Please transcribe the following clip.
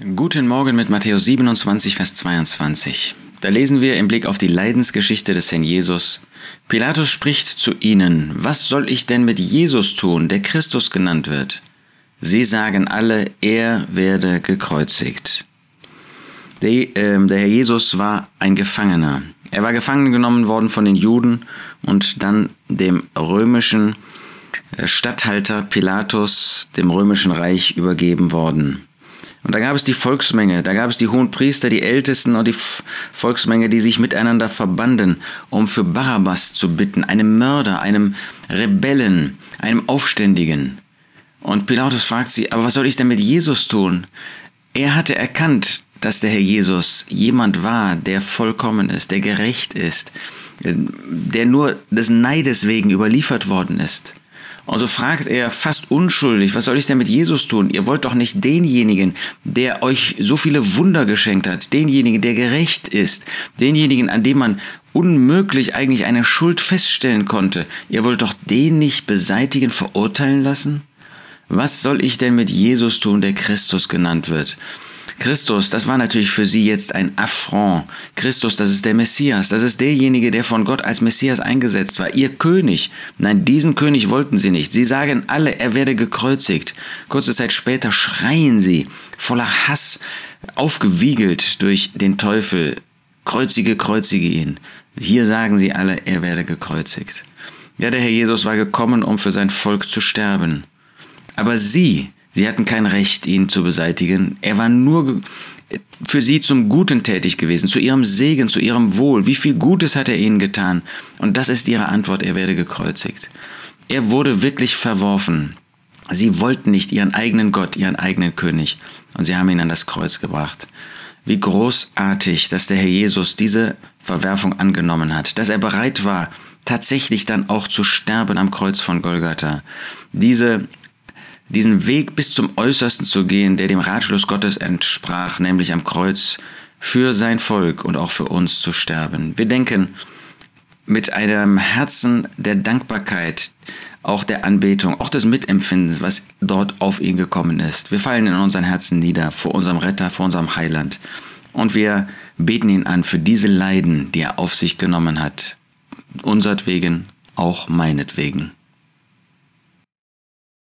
Guten Morgen mit Matthäus 27, Vers 22. Da lesen wir im Blick auf die Leidensgeschichte des Herrn Jesus. Pilatus spricht zu ihnen, was soll ich denn mit Jesus tun, der Christus genannt wird? Sie sagen alle, er werde gekreuzigt. Der, äh, der Herr Jesus war ein Gefangener. Er war gefangen genommen worden von den Juden und dann dem römischen äh, Statthalter Pilatus, dem römischen Reich übergeben worden. Und da gab es die Volksmenge, da gab es die hohen Priester, die Ältesten und die Volksmenge, die sich miteinander verbanden, um für Barabbas zu bitten, einem Mörder, einem Rebellen, einem Aufständigen. Und Pilatus fragt sie, aber was soll ich denn mit Jesus tun? Er hatte erkannt, dass der Herr Jesus jemand war, der vollkommen ist, der gerecht ist, der nur des Neides wegen überliefert worden ist. Und so fragt er fast unschuldig, was soll ich denn mit Jesus tun? Ihr wollt doch nicht denjenigen, der euch so viele Wunder geschenkt hat, denjenigen, der gerecht ist, denjenigen, an dem man unmöglich eigentlich eine Schuld feststellen konnte. Ihr wollt doch den nicht beseitigen, verurteilen lassen? Was soll ich denn mit Jesus tun, der Christus genannt wird? Christus, das war natürlich für sie jetzt ein Affront. Christus, das ist der Messias, das ist derjenige, der von Gott als Messias eingesetzt war, ihr König. Nein, diesen König wollten sie nicht. Sie sagen alle, er werde gekreuzigt. Kurze Zeit später schreien sie, voller Hass, aufgewiegelt durch den Teufel, kreuzige, kreuzige ihn. Hier sagen sie alle, er werde gekreuzigt. Ja, der Herr Jesus war gekommen, um für sein Volk zu sterben. Aber sie, Sie hatten kein Recht, ihn zu beseitigen. Er war nur für sie zum Guten tätig gewesen, zu ihrem Segen, zu ihrem Wohl. Wie viel Gutes hat er ihnen getan? Und das ist ihre Antwort, er werde gekreuzigt. Er wurde wirklich verworfen. Sie wollten nicht ihren eigenen Gott, ihren eigenen König. Und sie haben ihn an das Kreuz gebracht. Wie großartig, dass der Herr Jesus diese Verwerfung angenommen hat, dass er bereit war, tatsächlich dann auch zu sterben am Kreuz von Golgatha. Diese diesen Weg bis zum Äußersten zu gehen, der dem Ratschluss Gottes entsprach, nämlich am Kreuz für sein Volk und auch für uns zu sterben. Wir denken mit einem Herzen der Dankbarkeit, auch der Anbetung, auch des Mitempfindens, was dort auf ihn gekommen ist. Wir fallen in unseren Herzen nieder vor unserem Retter, vor unserem Heiland. Und wir beten ihn an für diese Leiden, die er auf sich genommen hat. Unsertwegen, auch meinetwegen.